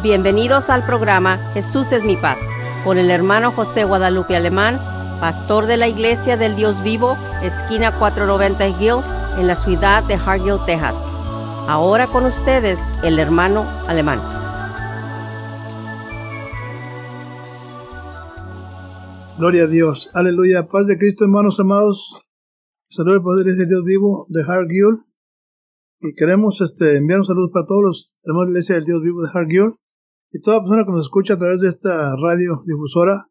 Bienvenidos al programa Jesús es mi paz con el hermano José Guadalupe Alemán, pastor de la Iglesia del Dios Vivo, esquina 490 Hill, en la ciudad de Hargill, Texas. Ahora con ustedes el hermano Alemán. Gloria a Dios. Aleluya. Paz de Cristo, hermanos amados. Saludos al poder de Dios vivo de Hargill. Y queremos este, enviar un saludo para todos los hermanos de la Iglesia del Dios vivo de Hargill y toda persona que nos escucha a través de esta radio difusora,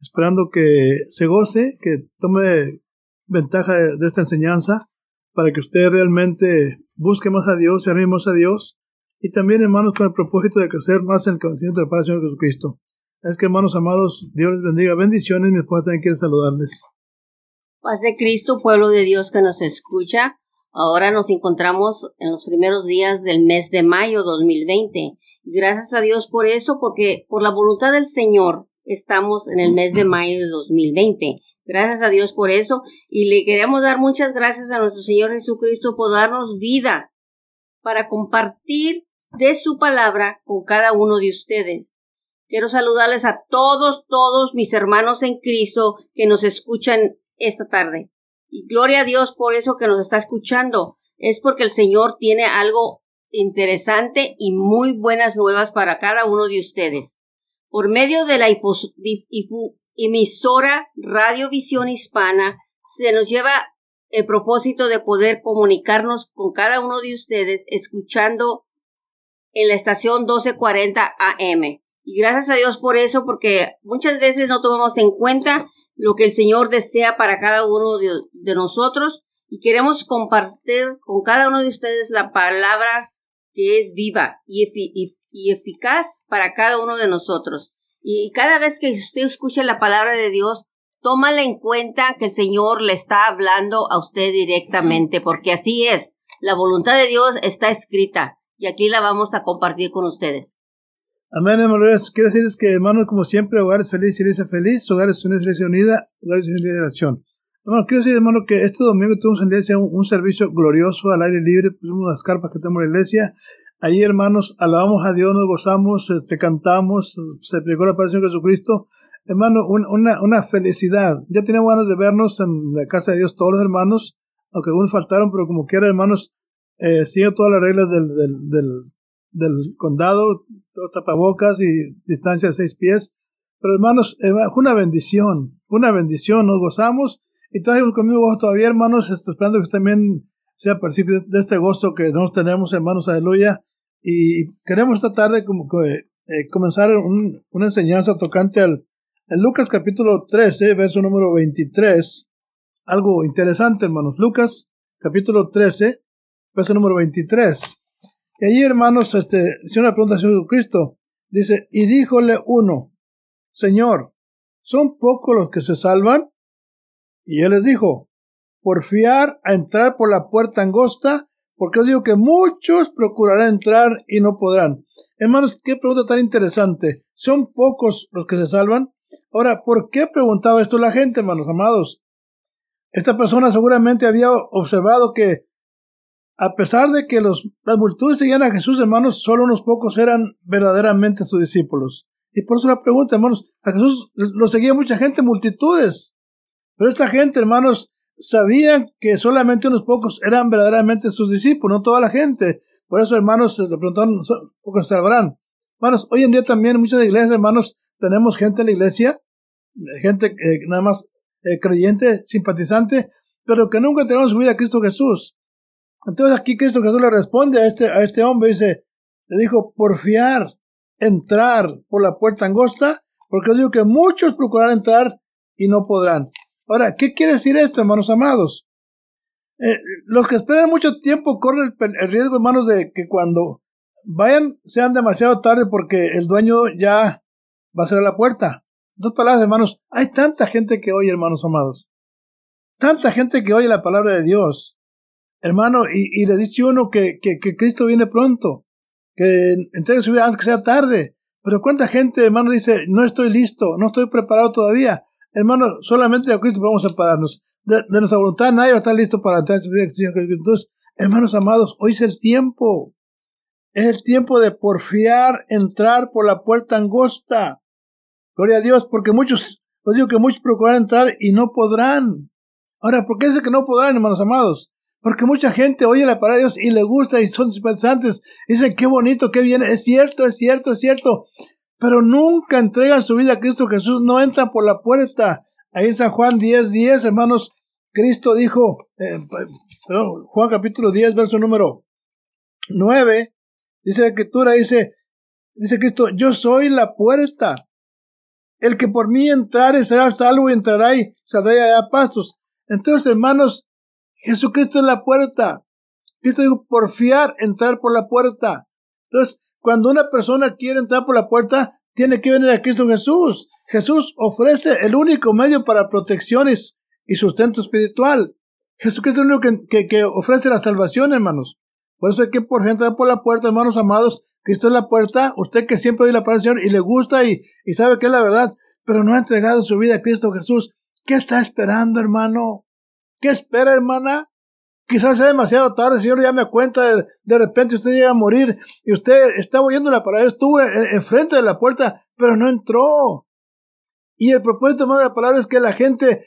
esperando que se goce, que tome ventaja de, esta enseñanza, para que usted realmente busque más a Dios, se arrime más a Dios, y también, hermanos, con el propósito de crecer más en el conocimiento del Padre Señor Jesucristo. Es que, hermanos amados, Dios les bendiga. Bendiciones, mi esposa también quiere saludarles. Paz de Cristo, pueblo de Dios que nos escucha. Ahora nos encontramos en los primeros días del mes de mayo 2020 Gracias a Dios por eso, porque por la voluntad del Señor estamos en el mes de mayo de 2020. Gracias a Dios por eso. Y le queremos dar muchas gracias a nuestro Señor Jesucristo por darnos vida para compartir de su palabra con cada uno de ustedes. Quiero saludarles a todos, todos mis hermanos en Cristo que nos escuchan esta tarde. Y gloria a Dios por eso que nos está escuchando. Es porque el Señor tiene algo interesante y muy buenas nuevas para cada uno de ustedes. Por medio de la emisora Radiovisión Hispana, se nos lleva el propósito de poder comunicarnos con cada uno de ustedes escuchando en la estación 1240 AM. Y gracias a Dios por eso, porque muchas veces no tomamos en cuenta lo que el Señor desea para cada uno de nosotros y queremos compartir con cada uno de ustedes la palabra que es viva y, eficaz para cada uno de nosotros. Y cada vez que usted escuche la palabra de Dios, tómala en cuenta que el Señor le está hablando a usted directamente, porque así es. La voluntad de Dios está escrita y aquí la vamos a compartir con ustedes. Amén, hermanos. Quiero decirles que, hermanos, como siempre, hogares feliz, iglesia feliz, hogares una iglesia unida, hogares una liberación. Hermano, quiero decir, hermano, que este domingo tuvimos en la iglesia un, servicio glorioso al aire libre, pusimos las carpas que tenemos en la iglesia. Allí, hermanos, alabamos a Dios, nos gozamos, este, cantamos, se aplicó la aparición de Jesucristo. Hermano, una, una felicidad. Ya teníamos ganas de vernos en la casa de Dios todos los hermanos, aunque algunos faltaron, pero como quiera, hermanos, eh, todas las reglas del, del, del, del condado, tapabocas y distancia de seis pies. Pero hermanos, fue una bendición, una bendición, nos gozamos y todavía conmigo todavía, hermanos, estoy esperando que también sea partícipe de este gozo que nos tenemos, hermanos, aleluya. Y queremos esta tarde como que, eh, comenzar una enseñanza tocante al en Lucas capítulo 13, verso número 23. Algo interesante, hermanos. Lucas capítulo 13, verso número 23. Y allí, hermanos, este, si una pregunta a Jesucristo, dice, y díjole uno, Señor, ¿son pocos los que se salvan? Y él les dijo, porfiar a entrar por la puerta angosta, porque os digo que muchos procurarán entrar y no podrán. Hermanos, qué pregunta tan interesante. ¿Son pocos los que se salvan? Ahora, ¿por qué preguntaba esto la gente, hermanos amados? Esta persona seguramente había observado que, a pesar de que los, las multitudes seguían a Jesús, hermanos, solo unos pocos eran verdaderamente sus discípulos. Y por eso la pregunta, hermanos, a Jesús lo seguía mucha gente, multitudes. Pero esta gente, hermanos, sabían que solamente unos pocos eran verdaderamente sus discípulos, no toda la gente. Por eso, hermanos, se le preguntaron, pocos salvarán. Hermanos, hoy en día también muchas iglesias, hermanos, tenemos gente en la iglesia, gente eh, nada más eh, creyente, simpatizante, pero que nunca entregó su vida a Cristo Jesús. Entonces aquí Cristo Jesús le responde a este, a este hombre, dice, le dijo, porfiar, entrar por la puerta angosta, porque os digo que muchos procurarán entrar y no podrán. Ahora, ¿qué quiere decir esto, hermanos amados? Eh, los que esperan mucho tiempo corren el, riesgo, hermanos, de que cuando vayan sean demasiado tarde porque el dueño ya va a cerrar la puerta. Dos palabras, hermanos. Hay tanta gente que oye, hermanos amados. Tanta gente que oye la palabra de Dios. Hermano, y, le dice uno que, que, Cristo viene pronto. Que entregue su vida antes que sea tarde. Pero cuánta gente, hermano, dice, no estoy listo, no estoy preparado todavía. Hermano, solamente a Cristo vamos a separarnos. De, nuestra voluntad nadie va a estar listo para entrar en su vida. Entonces, hermanos amados, hoy es el tiempo. Es el tiempo de porfiar entrar por la puerta angosta. Gloria a Dios, porque muchos, os digo que muchos procuran entrar y no podrán. Ahora, ¿por qué dice que no podrán, hermanos amados? Porque mucha gente oye la palabra de Dios y le gusta y son dispensantes. Dicen, qué bonito, qué bien. Es cierto, es cierto, es cierto. Pero nunca entregan su vida a Cristo Jesús. No entran por la puerta. Ahí en San Juan 10, 10, hermanos, Cristo dijo, eh, perdón, Juan capítulo 10, verso número 9, dice la escritura, dice, dice Cristo, yo soy la puerta. El que por mí entrare será salvo y entrará y saldrá a pasos. Entonces, hermanos, Jesucristo es la puerta. Cristo dijo, por fiar, entrar por la puerta. Entonces, cuando una persona quiere entrar por la puerta, tiene que venir a Cristo Jesús. Jesús ofrece el único medio para protecciones y sustento espiritual. Jesucristo es el único que, ofrece la salvación, hermanos. Por eso hay que por entrar por la puerta, hermanos amados. Cristo es la puerta. Usted que siempre oye la palabra Señor y le gusta y, y sabe que es la verdad, pero no ha entregado su vida a Cristo Jesús. ¿Qué está esperando, hermano? ¿Qué espera, hermana? Quizás sea demasiado tarde, Señor, ya me cuenta, de, de, repente usted llega a morir y usted está oyendo la palabra, estuvo enfrente de la puerta, pero no entró. Y el propósito de la palabra es que la gente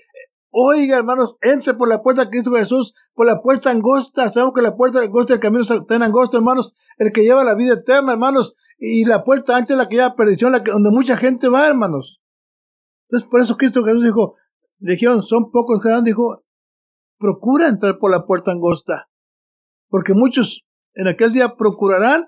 oiga, hermanos, entre por la puerta de Cristo Jesús, por la puerta angosta. Sabemos que la puerta angosta del camino está en angosto, hermanos, el que lleva la vida eterna, hermanos, y la puerta ancha es la que lleva perdición, la que, donde mucha gente va, hermanos. Entonces, por eso Cristo Jesús dijo, dijeron, son pocos que dan, dijo, procura entrar por la puerta angosta, porque muchos en aquel día procurarán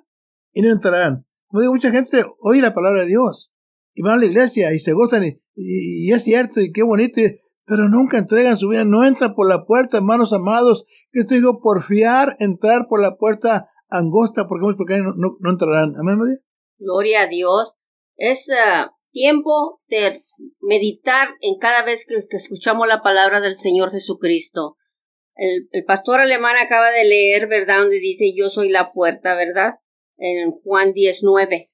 y no entrarán. Como digo, mucha gente oye la palabra de Dios y van a la iglesia y se gozan y, es cierto y qué bonito, pero nunca entregan su vida, no entran por la puerta, hermanos amados, que esto digo, por fiar, entrar por la puerta angosta, porque, porque no, no, entrarán. Amén, María. Gloria a Dios. Es uh, tiempo de meditar en cada vez que, escuchamos la palabra del Señor Jesucristo. El, pastor alemán acaba de leer, ¿verdad? Donde dice yo soy la puerta, ¿verdad? En Juan 19.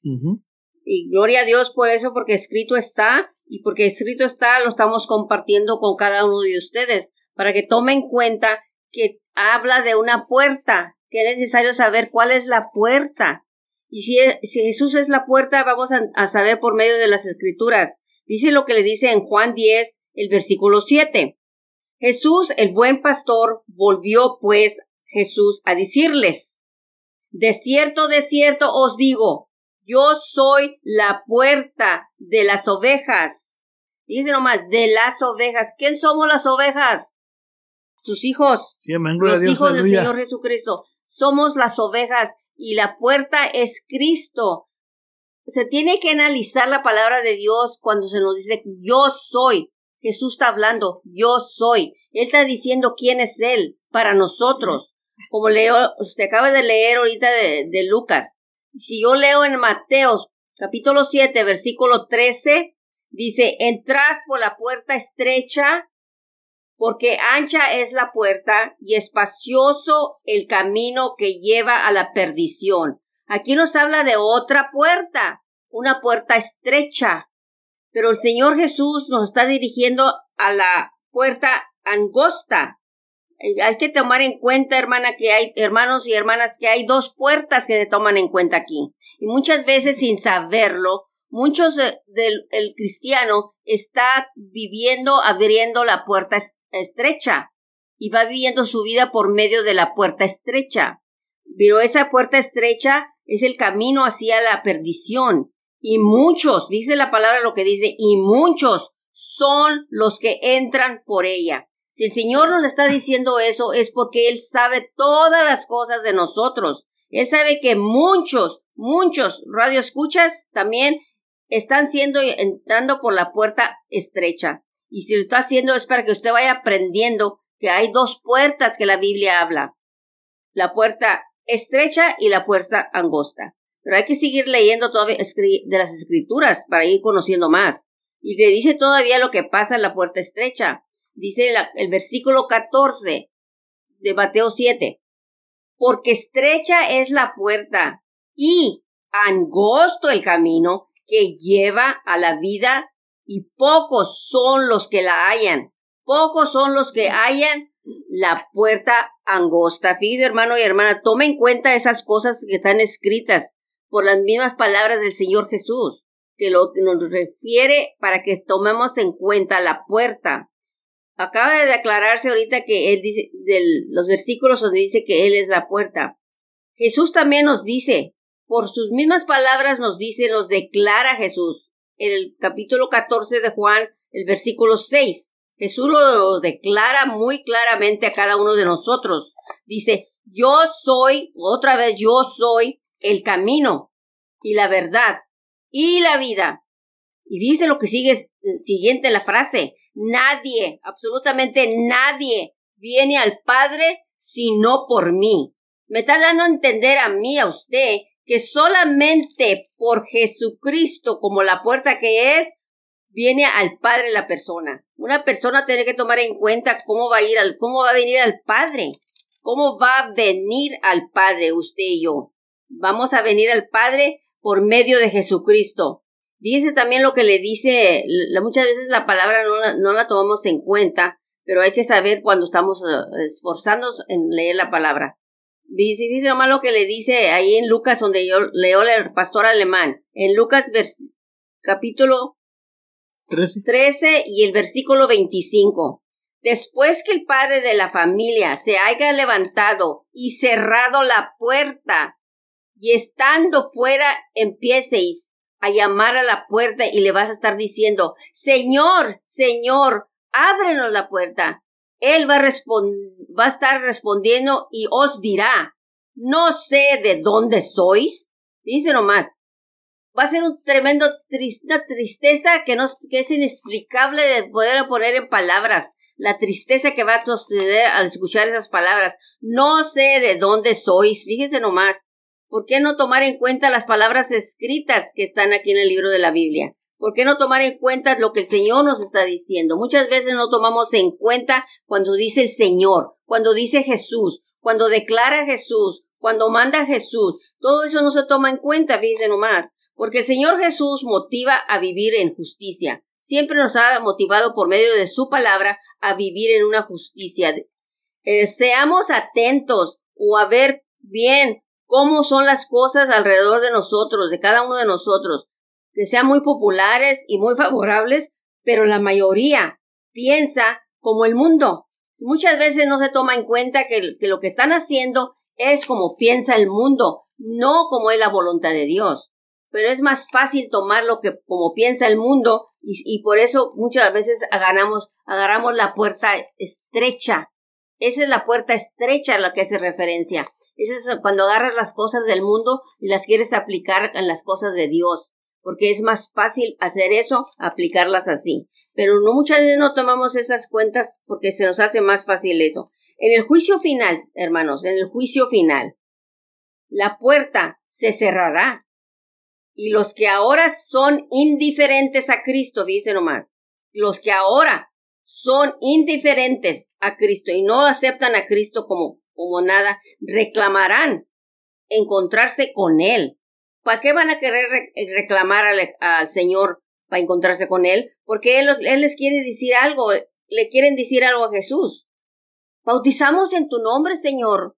Y gloria a Dios por eso, porque escrito está, y porque escrito está, lo estamos compartiendo con cada uno de ustedes, para que tomen cuenta que habla de una puerta, que es necesario saber cuál es la puerta. Y si, si Jesús es la puerta, vamos a, a saber por medio de las escrituras. Dice lo que le dice en Juan 10, el versículo 7. Jesús, el buen pastor, volvió pues Jesús a decirles, De cierto, de cierto os digo, yo soy la puerta de las ovejas. Dice nomás, de las ovejas. ¿Quién somos las ovejas? Sus hijos. los hijos del Señor Jesucristo. Somos las ovejas y la puerta es Cristo se tiene que analizar la palabra de Dios cuando se nos dice yo soy. Jesús está hablando, yo soy. Él está diciendo quién es Él para nosotros. Como leo, usted acaba de leer ahorita de, Lucas. Si yo leo en Mateos capítulo 7, versículo 13, dice, entrad por la puerta estrecha, porque ancha es la puerta y espacioso el camino que lleva a la perdición Aquí nos habla de otra puerta, una puerta estrecha. Pero el Señor Jesús nos está dirigiendo a la puerta angosta. Eh, hay que tomar en cuenta, hermana, que hay hermanos y hermanas, que hay dos puertas que se toman en cuenta aquí. Y muchas veces sin saberlo, muchos del cristiano está viviendo abriendo la puerta estrecha y va viviendo su vida por medio de la puerta estrecha. Pero esa puerta estrecha es el camino hacia la perdición. Y muchos, dice la palabra lo que dice, y muchos son los que entran por ella. Si el Señor nos está diciendo eso es porque Él sabe todas las cosas de nosotros. Él sabe que muchos, muchos radioescuchas también están siendo entrando por la puerta estrecha. Y si lo está haciendo es para que usted vaya aprendiendo que hay dos puertas que la Biblia habla. La puerta estrecha y la puerta angosta. Pero hay que seguir leyendo todavía de las escrituras para ir conociendo más. Y le dice todavía lo que pasa en la puerta estrecha. Dice el versículo 14 de Mateo 7. Porque estrecha es la puerta y angosto el camino que lleva a la vida y pocos son los que la hallan. Pocos son los que hallan la puerta angosta. Fíjese, hermano y hermana, tome en cuenta esas cosas que están escritas por las mismas palabras del Señor Jesús, que lo que nos refiere para que tomemos en cuenta la puerta. Acaba de declararse ahorita que él dice, de los versículos donde dice que Él es la puerta. Jesús también nos dice, por sus mismas palabras nos dice, nos declara Jesús. En el capítulo 14 de Juan, el versículo 6. Jesús lo declara muy claramente a cada uno de nosotros. Dice, yo soy, otra vez, yo soy el camino y la verdad y la vida. Y dice lo que sigue siguiente la frase, nadie, absolutamente nadie viene al Padre sino por mí. Me está dando a entender a mí, a usted, que solamente por Jesucristo como la puerta que es, viene al Padre la persona. Una persona tiene que tomar en cuenta cómo va a ir al, cómo va a venir al Padre. ¿Cómo va a venir al Padre usted y yo? Vamos a venir al Padre por medio de Jesucristo. Dice también lo que le dice, muchas veces la palabra no la, no la tomamos en cuenta, pero hay que saber cuando estamos eh, esforzándonos en leer la palabra. Dice, dice nomás lo que le dice ahí en Lucas, donde yo leo el pastor alemán. En Lucas capítulo 13. 13 y el versículo 25. Después que el padre de la familia se haya levantado y cerrado la puerta, y estando fuera empieceis a llamar a la puerta y le vas a estar diciendo, Señor, Señor, ábrenos la puerta. Él va a, va a estar respondiendo y os dirá, no sé de dónde sois. Dice nomás, va a ser un tremendo una tristeza que, no, que es inexplicable de poder poner en palabras. La tristeza que va a suceder al escuchar esas palabras. No sé de dónde sois. Fíjense nomás. ¿Por qué no tomar en cuenta las palabras escritas que están aquí en el libro de la Biblia? ¿Por qué no tomar en cuenta lo que el Señor nos está diciendo? Muchas veces no tomamos en cuenta cuando dice el Señor, cuando dice Jesús, cuando declara Jesús, cuando manda Jesús. Todo eso no se toma en cuenta, fíjense nomás. Porque el Señor Jesús motiva a vivir en justicia. Siempre nos ha motivado por medio de su palabra a vivir en una justicia. Eh, seamos atentos o a ver bien cómo son las cosas alrededor de nosotros, de cada uno de nosotros, que sean muy populares y muy favorables, pero la mayoría piensa como el mundo. Muchas veces no se toma en cuenta que, lo que están haciendo es como piensa el mundo, no como es la voluntad de Dios pero es más fácil tomar lo que como piensa el mundo y, y por eso muchas veces agarramos, agarramos la puerta estrecha. Esa es la puerta estrecha a la que hace referencia. Es cuando agarras las cosas del mundo y las quieres aplicar en las cosas de Dios, porque es más fácil hacer eso, aplicarlas así. Pero no muchas veces no tomamos esas cuentas porque se nos hace más fácil eso. En el juicio final, hermanos, en el juicio final, la puerta se cerrará y los que ahora son indiferentes a Cristo, dice nomás, los que ahora son indiferentes a Cristo y no aceptan a Cristo como, como nada, reclamarán encontrarse con Él. ¿Para qué van a querer reclamar al, Señor para encontrarse con Él? Porque él, él les quiere decir algo, le quieren decir algo a Jesús. Bautizamos en tu nombre, Señor.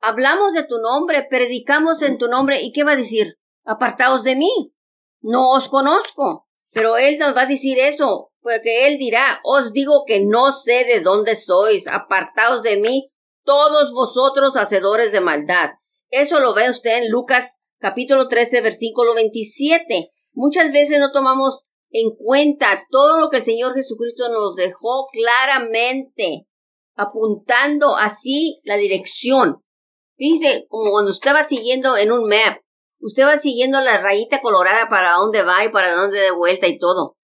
Hablamos de tu nombre, predicamos en tu nombre. ¿Y qué va a decir? apartaos de mí, no os conozco. Pero él nos va a decir eso, porque él dirá, os digo que no sé de dónde sois, apartaos de mí, todos vosotros hacedores de maldad. Eso lo ve usted en Lucas capítulo 13, versículo 27. Muchas veces no tomamos en cuenta todo lo que el Señor Jesucristo nos dejó claramente, apuntando así la dirección. Fíjese, como cuando usted va siguiendo en un map, Usted va siguiendo la rayita colorada para dónde va y para dónde de vuelta y todo.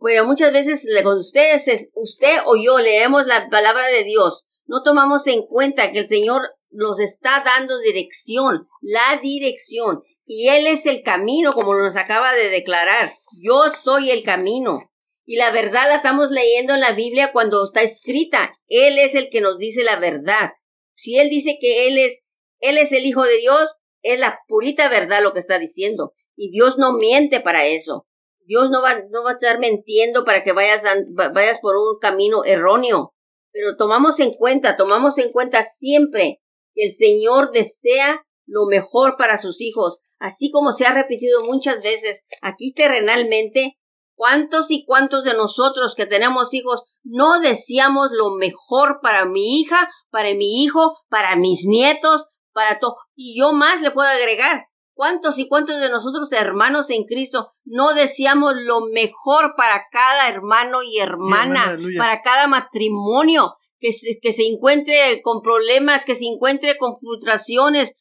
Pero muchas veces cuando usted, usted o yo leemos la palabra de Dios, no tomamos en cuenta que el Señor nos está dando dirección, la dirección. Y Él es el camino, como nos acaba de declarar. Yo soy el camino. Y la verdad la estamos leyendo en la Biblia cuando está escrita. Él es el que nos dice la verdad. Si Él dice que Él es, Él es el Hijo de Dios, es la purita verdad lo que está diciendo. Y Dios no miente para eso. Dios no va, no va a estar mintiendo para que vayas, vayas por un camino erróneo. Pero tomamos en cuenta, tomamos en cuenta siempre que el Señor desea lo mejor para sus hijos, así como se ha repetido muchas veces aquí terrenalmente, ¿cuántos y cuántos de nosotros que tenemos hijos no deseamos lo mejor para mi hija, para mi hijo, para mis nietos, para todo? Y yo más le puedo agregar, ¿Cuántos y cuántos de nosotros, hermanos en Cristo, no deseamos lo mejor para cada hermano y hermana, para cada matrimonio, que se, que se encuentre con problemas, que se encuentre con frustraciones,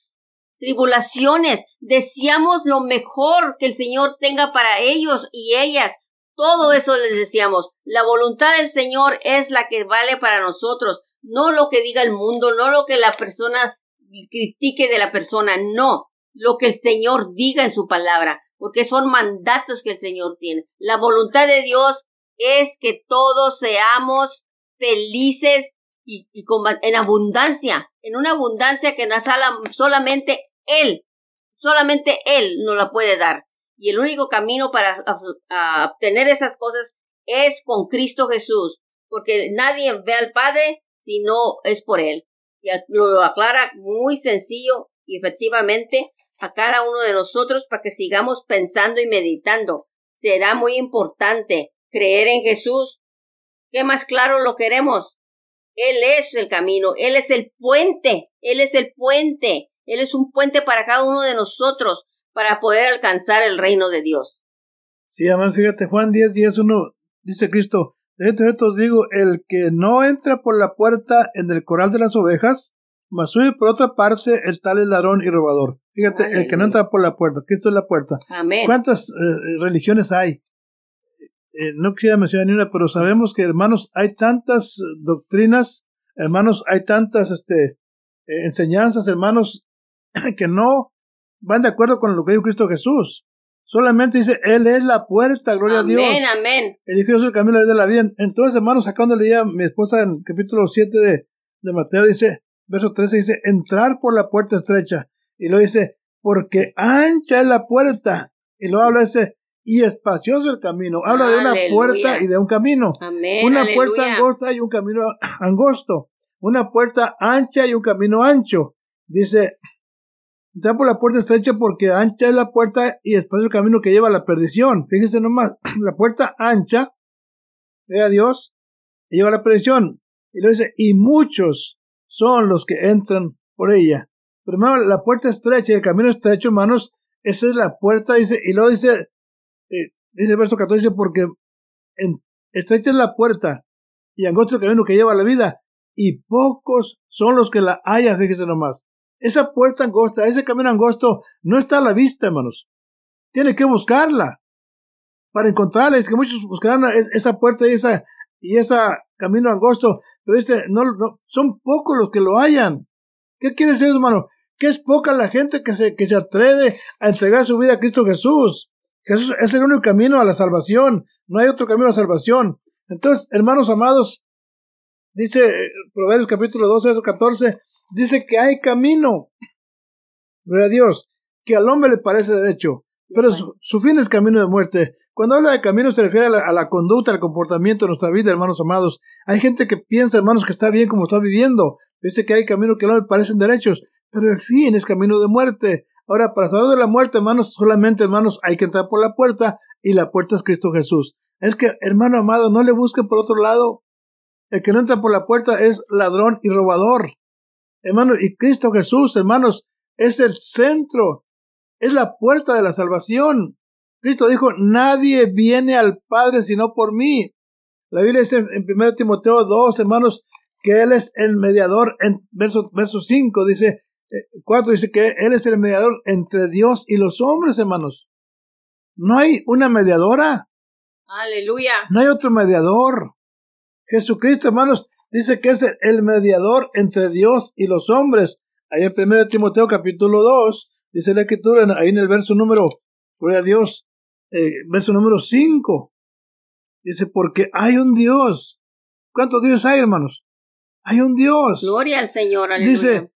tribulaciones? Deseamos lo mejor que el Señor tenga para ellos y ellas. Todo eso les deseamos. La voluntad del Señor es la que vale para nosotros, no lo que diga el mundo, no lo que la persona critique de la persona, no lo que el Señor diga en su palabra, porque son mandatos que el Señor tiene. La voluntad de Dios es que todos seamos felices y, en abundancia, en una abundancia que nos solamente Él, solamente Él nos la puede dar. Y el único camino para obtener esas cosas es con Cristo Jesús, porque nadie ve al Padre si no es por Él. Y lo aclara muy sencillo y efectivamente a cada uno de nosotros para que sigamos pensando y meditando. Será muy importante creer en Jesús. ¿Qué más claro lo queremos? Él es el camino, Él es el puente, Él es el puente, Él es un puente para cada uno de nosotros para poder alcanzar el reino de Dios. Sí, además fíjate, Juan 10, 10, 1, dice Cristo, de hecho os digo, el que no entra por la puerta en el coral de las ovejas, mas sube por otra parte, el tal es ladrón y robador. Fíjate, el que no entra por la puerta, Cristo es la puerta. Amén. ¿Cuántas eh, religiones hay? Eh, no quisiera mencionar ni una, pero sabemos que, hermanos, hay tantas doctrinas, hermanos, hay tantas este, eh, enseñanzas, hermanos, que no van de acuerdo con lo que dijo Cristo Jesús. Solamente dice, Él es la puerta, gloria a Dios. Amén, amén. Él dijo, yo soy el camino de la vida. Entonces, hermanos, acá donde leía mi esposa en el capítulo 7 de, de Mateo, dice, verso 13, dice, entrar por la puerta estrecha. Y lo dice, porque ancha es la puerta. Y lo habla ese, y espacioso el camino. Habla de una puerta y de un camino. una puerta angosta y un camino angosto. Una puerta ancha y un camino ancho. Dice, está por la puerta estrecha porque ancha es la puerta y espacioso el camino que lleva a la perdición. Fíjese nomás, la puerta ancha, vea Dios, lleva a la perdición. Y lo dice, y muchos son los que entran por ella. Hermano, la puerta estrecha y el camino estrecho, hermanos, esa es la puerta, dice, y luego dice, eh, dice el verso 14, dice, porque en, estrecha es la puerta y angosto el camino que lleva a la vida, y pocos son los que la hallan, fíjese nomás. Esa puerta angosta, ese camino angosto, no está a la vista, hermanos. Tiene que buscarla para encontrarla. Es que muchos buscarán esa puerta y esa, y ese camino angosto, pero este, no, no, son pocos los que lo hallan. ¿Qué quiere decir, hermano? que es poca la gente que se, que se atreve a entregar su vida a Cristo Jesús. Jesús es el único camino a la salvación, no hay otro camino a la salvación. Entonces, hermanos amados, dice eh, Proverbios capítulo 12, verso 14, dice que hay camino, gloria a Dios, que al hombre le parece derecho, pero su, fin es camino de muerte. Cuando habla de camino se refiere a la, conducta, al comportamiento de nuestra vida, hermanos amados. Hay gente que piensa, hermanos, que está bien como está viviendo. Dice que hay camino que no le parecen derechos pero el fin es camino de muerte. Ahora, para saber de la muerte, hermanos, solamente, hermanos, hay que entrar por la puerta y la puerta es Cristo Jesús. Es que, hermano amado, no le busquen por otro lado. El que no entra por la puerta es ladrón y robador. Hermano, y Cristo Jesús, hermanos, es el centro, es la puerta de la salvación. Cristo dijo, nadie viene al Padre sino por mí. La Biblia dice en 1 Timoteo 2, hermanos, que Él es el mediador, en verso, verso 5 dice, 4 dice que Él es el mediador entre Dios y los hombres, hermanos. No hay una mediadora. Aleluya. No hay otro mediador. Jesucristo, hermanos, dice que es el mediador entre Dios y los hombres. Ahí en 1 Timoteo capítulo 2, dice la escritura, ahí en el verso número, gloria a Dios, eh, verso número 5. Dice, porque hay un Dios. ¿Cuántos dioses hay, hermanos? Hay un Dios. Gloria al Señor. Aleluya. Dice,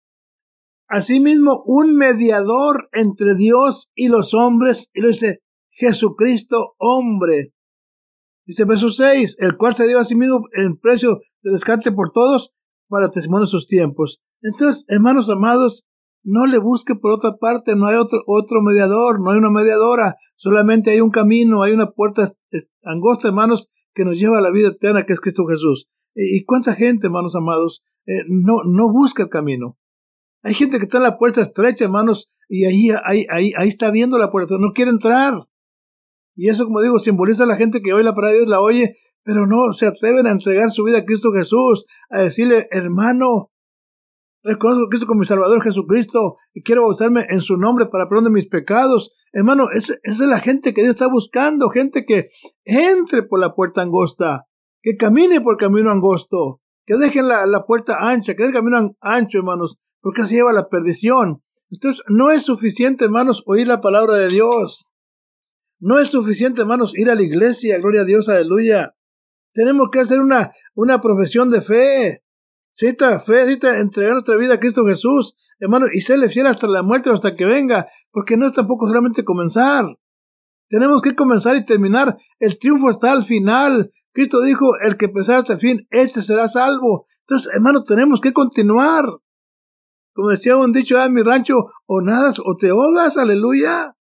Asimismo, un mediador entre Dios y los hombres, y lo dice Jesucristo hombre. Dice verso 6, el cual se dio a sí mismo en precio de rescate por todos para testimonio de sus tiempos. Entonces, hermanos amados, no le busque por otra parte, no hay otro, otro mediador, no hay una mediadora, solamente hay un camino, hay una puerta angosta, hermanos, que nos lleva a la vida eterna, que es Cristo Jesús. ¿Y cuánta gente, hermanos amados, eh, no, no busca el camino? Hay gente que está en la puerta estrecha, hermanos, y ahí, ahí, ahí, ahí está viendo la puerta, no quiere entrar. Y eso, como digo, simboliza a la gente que hoy la palabra de Dios la oye, pero no se atreven a entregar su vida a Cristo Jesús, a decirle, hermano, reconozco a Cristo como mi Salvador Jesucristo y quiero bautizarme en su nombre para perdón de mis pecados. Hermano, esa es la gente que Dios está buscando, gente que entre por la puerta angosta, que camine por el camino angosto, que dejen la, la puerta ancha, que dejen el camino ancho, hermanos, porque así lleva la perdición. Entonces, no es suficiente, hermanos, oír la palabra de Dios. No es suficiente, hermanos, ir a la iglesia, gloria a Dios, aleluya. Tenemos que hacer una, una profesión de fe. Cita fe, cita entregar nuestra vida a Cristo Jesús, hermano, y serle fiel hasta la muerte o hasta que venga, porque no es tampoco solamente comenzar. Tenemos que comenzar y terminar. El triunfo está al final. Cristo dijo, el que empezar hasta el fin, este será salvo. Entonces, hermano, tenemos que continuar. Como decía un dicho en mi rancho, o nadas o te odas, aleluya.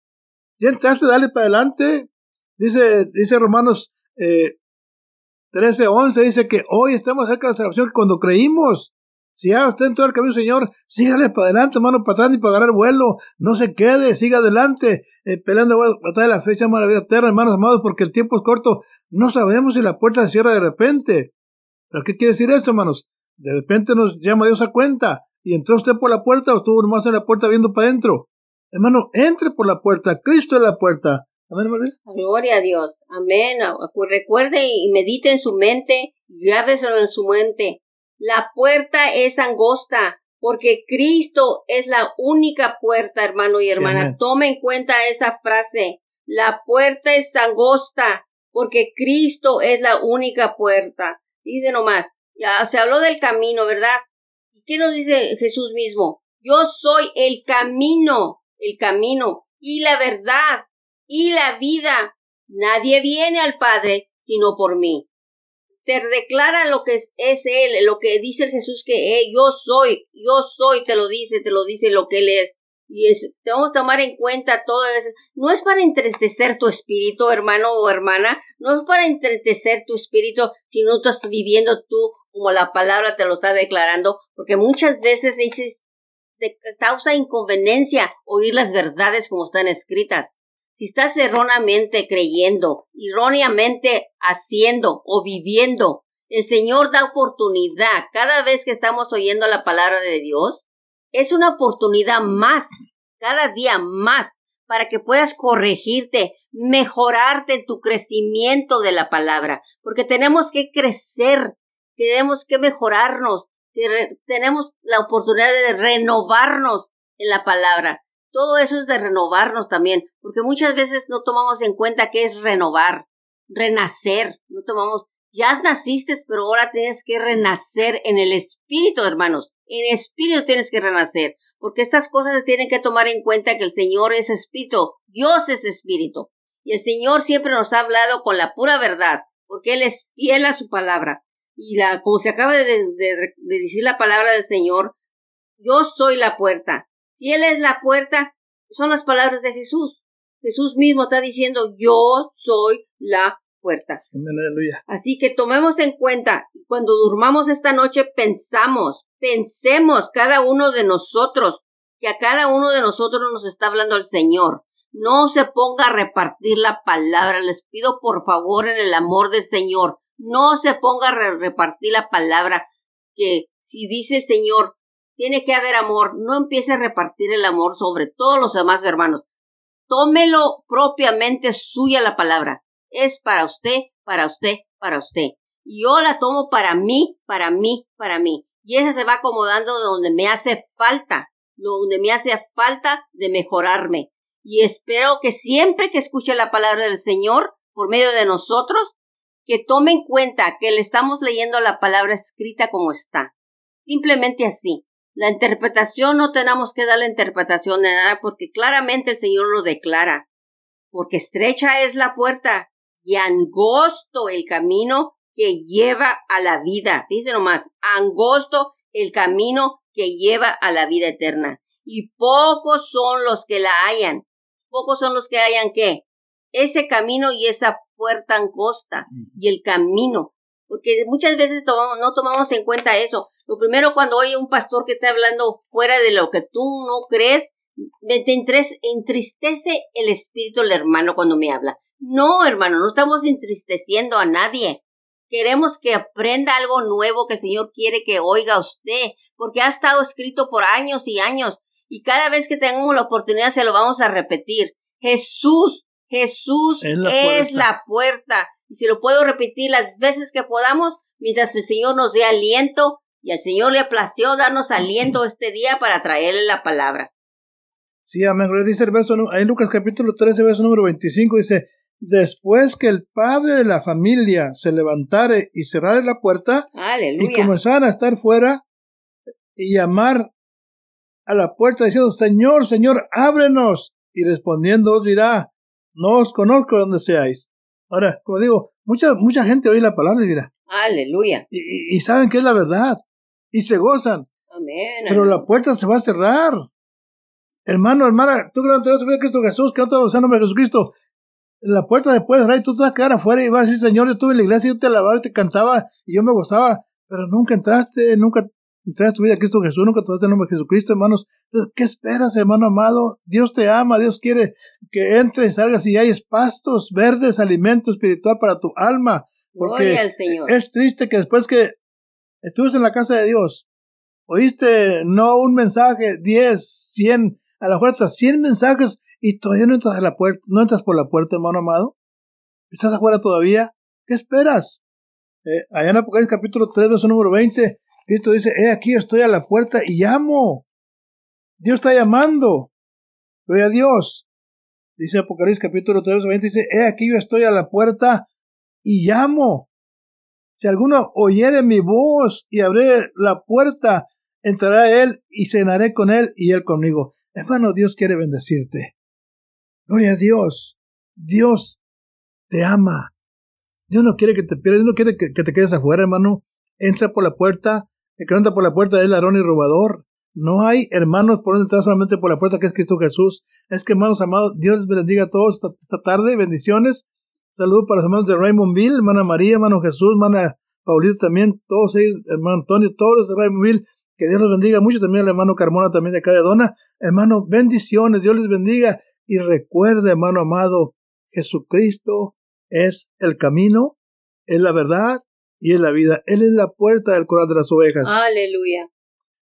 Ya entraste, dale para adelante. Dice, dice Romanos eh, 13, 11 dice que hoy estamos cerca de la salvación cuando creímos. Si ya está en todo el camino, Señor, sígale para adelante, hermano, para atrás y para agarrar vuelo. No se quede, siga adelante, eh, peleando de la fecha de la vida eterna, hermanos amados, porque el tiempo es corto. No sabemos si la puerta se cierra de repente. ¿Pero qué quiere decir esto, hermanos? De repente nos llama Dios a cuenta. Y entró usted por la puerta o estuvo nomás en la puerta viendo para adentro. Hermano, entre por la puerta. Cristo es la puerta. Gloria a Dios. Amén. Recuerde y medite en su mente y grábeselo en su mente. La puerta es angosta porque Cristo es la única puerta, hermano y hermana. Tome en cuenta esa frase. La puerta es angosta porque Cristo es la única puerta. Dice nomás, ya se habló del camino, ¿verdad? ¿Y qué nos dice Jesús mismo? Yo soy el camino, el camino y la verdad y la vida. Nadie viene al Padre sino por mí. Te declara lo que es, Él, lo que dice el Jesús que es, yo soy, yo soy, te lo dice, te lo dice lo que Él es. Y es, tenemos que tomar en cuenta todo eso. No es para entristecer tu espíritu, hermano o hermana, no es para entristecer tu espíritu si no estás viviendo tú como la palabra te lo está declarando, porque muchas veces dices, te causa inconveniencia oír las verdades como están escritas. Si estás erróneamente creyendo, erróneamente haciendo o viviendo, el Señor da oportunidad cada vez que estamos oyendo la palabra de Dios. Es una oportunidad más, cada día más, para que puedas corregirte, mejorarte en tu crecimiento de la palabra, porque tenemos que crecer, tenemos que mejorarnos, tenemos la oportunidad de renovarnos en la palabra. Todo eso es de renovarnos también, porque muchas veces no tomamos en cuenta qué es renovar, renacer, no tomamos, ya naciste, pero ahora tienes que renacer en el espíritu, hermanos, en espíritu tienes que renacer, porque estas cosas se tienen que tomar en cuenta que el Señor es espíritu, Dios es espíritu, y el Señor siempre nos ha hablado con la pura verdad, porque Él es fiel a su palabra, y la, como se acaba de, de decir la palabra del Señor, yo soy la puerta, y Él es la puerta, son las palabras de Jesús. Jesús mismo está diciendo, yo soy la puerta. Así que tomemos en cuenta, cuando durmamos esta noche, pensamos, pensemos cada uno de nosotros, que a cada uno de nosotros nos está hablando el Señor. No se ponga a repartir la palabra. Les pido por favor en el amor del Señor. No se ponga a repartir la palabra que si dice el Señor, tiene que haber amor. No empiece a repartir el amor sobre todos los demás hermanos. Tómelo propiamente suya la palabra. Es para usted, para usted, para usted. Yo la tomo para mí, para mí, para mí. Y esa se va acomodando donde me hace falta, donde me hace falta de mejorarme. Y espero que siempre que escuche la palabra del Señor, por medio de nosotros, que tome en cuenta que le estamos leyendo la palabra escrita como está. Simplemente así. La interpretación no tenemos que dar la interpretación de nada porque claramente el Señor lo declara. Porque estrecha es la puerta y angosto el camino que lleva a la vida. Dice nomás, angosto el camino que lleva a la vida eterna. Y pocos son los que la hayan. Pocos son los que hayan qué? Ese camino y esa puerta angosta y el camino. Porque muchas veces no tomamos en cuenta eso. Lo primero cuando oye un pastor que está hablando fuera de lo que tú no crees, me entristece el espíritu del hermano cuando me habla. No, hermano, no estamos entristeciendo a nadie. Queremos que aprenda algo nuevo que el Señor quiere que oiga usted, porque ha estado escrito por años y años, y cada vez que tengamos la oportunidad se lo vamos a repetir. Jesús, Jesús es la, es la puerta. Y si lo puedo repetir las veces que podamos, mientras el Señor nos dé aliento, y al Señor le plació darnos aliento este día para traerle la palabra. Sí, amén. Dice el verso, en Lucas capítulo 13, verso número 25, dice, después que el padre de la familia se levantare y cerrare la puerta y comenzaran a estar fuera y llamar a la puerta diciendo, Señor, Señor, ábrenos. Y respondiendo os dirá, no os conozco donde seáis. Ahora, como digo, mucha, mucha gente oye la palabra y dirá, Aleluya. Y, saben que es la verdad. Y se gozan. Amén. Pero la puerta se va a cerrar. Hermano, hermana, tú que no te vas a Cristo Jesús, que no te vas a nombre de Jesucristo, la puerta después, y tú te vas a quedar afuera y vas a decir, Señor, yo estuve en la iglesia, yo te alababa y te cantaba y yo me gozaba, pero nunca entraste, nunca entraste tu vida a Cristo Jesús, nunca tomaste el nombre de Jesucristo, hermanos. Entonces, ¿qué esperas, hermano amado? Dios te ama, Dios quiere que entres, salgas y hay pastos verdes, alimento espiritual para tu alma. Porque al Señor. es triste que después que estuviste en la casa de Dios, oíste no un mensaje, diez, cien, a la fuerza, cien mensajes y todavía no entras a la puerta, no entras por la puerta, hermano amado. ¿Estás afuera todavía? ¿Qué esperas? Eh, allá en Apocalipsis capítulo 3, verso número 20, Cristo dice, he aquí estoy a la puerta y llamo. Dios está llamando. Gloria a Dios. Dice Apocalipsis capítulo 3, verso 20, dice, he aquí yo estoy a la puerta y llamo. Si alguno oyere mi voz y abre la puerta, entrará él y cenaré con él y él conmigo. Hermano, Dios quiere bendecirte. Gloria a Dios. Dios te ama. Dios no quiere que te pierdas, Dios no quiere que, te quedes afuera, hermano. Entra por la puerta. El que entra por la puerta es ladrón y robador. No hay hermanos por entrar solamente por la puerta que es Cristo Jesús. Es que, hermanos amados, Dios les bendiga a todos esta, tarde. Bendiciones. Saludos para los hermanos de Raymondville, hermana María, hermano Jesús, hermana Paulita también, todos ellos, hermano Antonio, todos los de Raymondville. Que Dios los bendiga mucho. También al hermano Carmona, también de acá de Dona. Hermano, bendiciones. Dios les bendiga. Y recuerde, hermano amado, Jesucristo es el camino, es la verdad y es la vida. Él es la puerta del corral de las ovejas. Aleluya.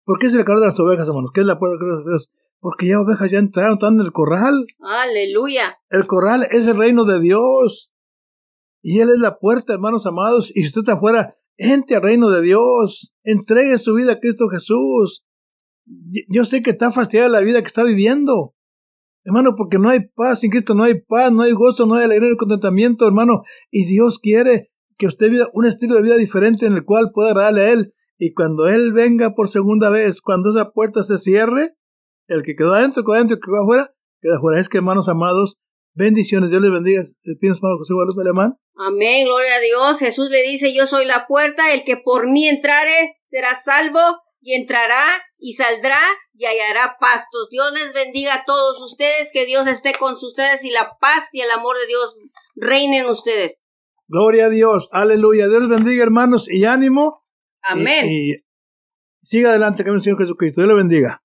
¿Por qué es el corral de las ovejas, hermanos? ¿Qué es la puerta de las ovejas? Porque ya ovejas ya entraron, están en el corral. Aleluya. El corral es el reino de Dios. Y Él es la puerta, hermanos amados. Y si usted está afuera, entre al reino de Dios. Entregue su vida a Cristo Jesús. Yo sé que está fastidiada la vida que está viviendo. Hermano, porque no hay paz, sin Cristo no hay paz, no hay gozo, no hay alegría, no contentamiento, hermano. Y Dios quiere que usted viva un estilo de vida diferente en el cual pueda agradarle a Él. Y cuando Él venga por segunda vez, cuando esa puerta se cierre, el que quedó adentro, quedó adentro, el que quedó afuera, queda afuera. Es que, hermanos amados, bendiciones. Dios les bendiga. ¿Se hermano José Guadalupe Alemán? Amén, gloria a Dios. Jesús le dice, yo soy la puerta, el que por mí entrare será salvo y entrará y saldrá y hallará pastos. Dios les bendiga a todos ustedes, que Dios esté con ustedes y la paz y el amor de Dios reinen ustedes. Gloria a Dios, aleluya. Dios les bendiga, hermanos, y ánimo. Amén. Y, siga adelante, que el Señor Jesucristo. Dios le bendiga.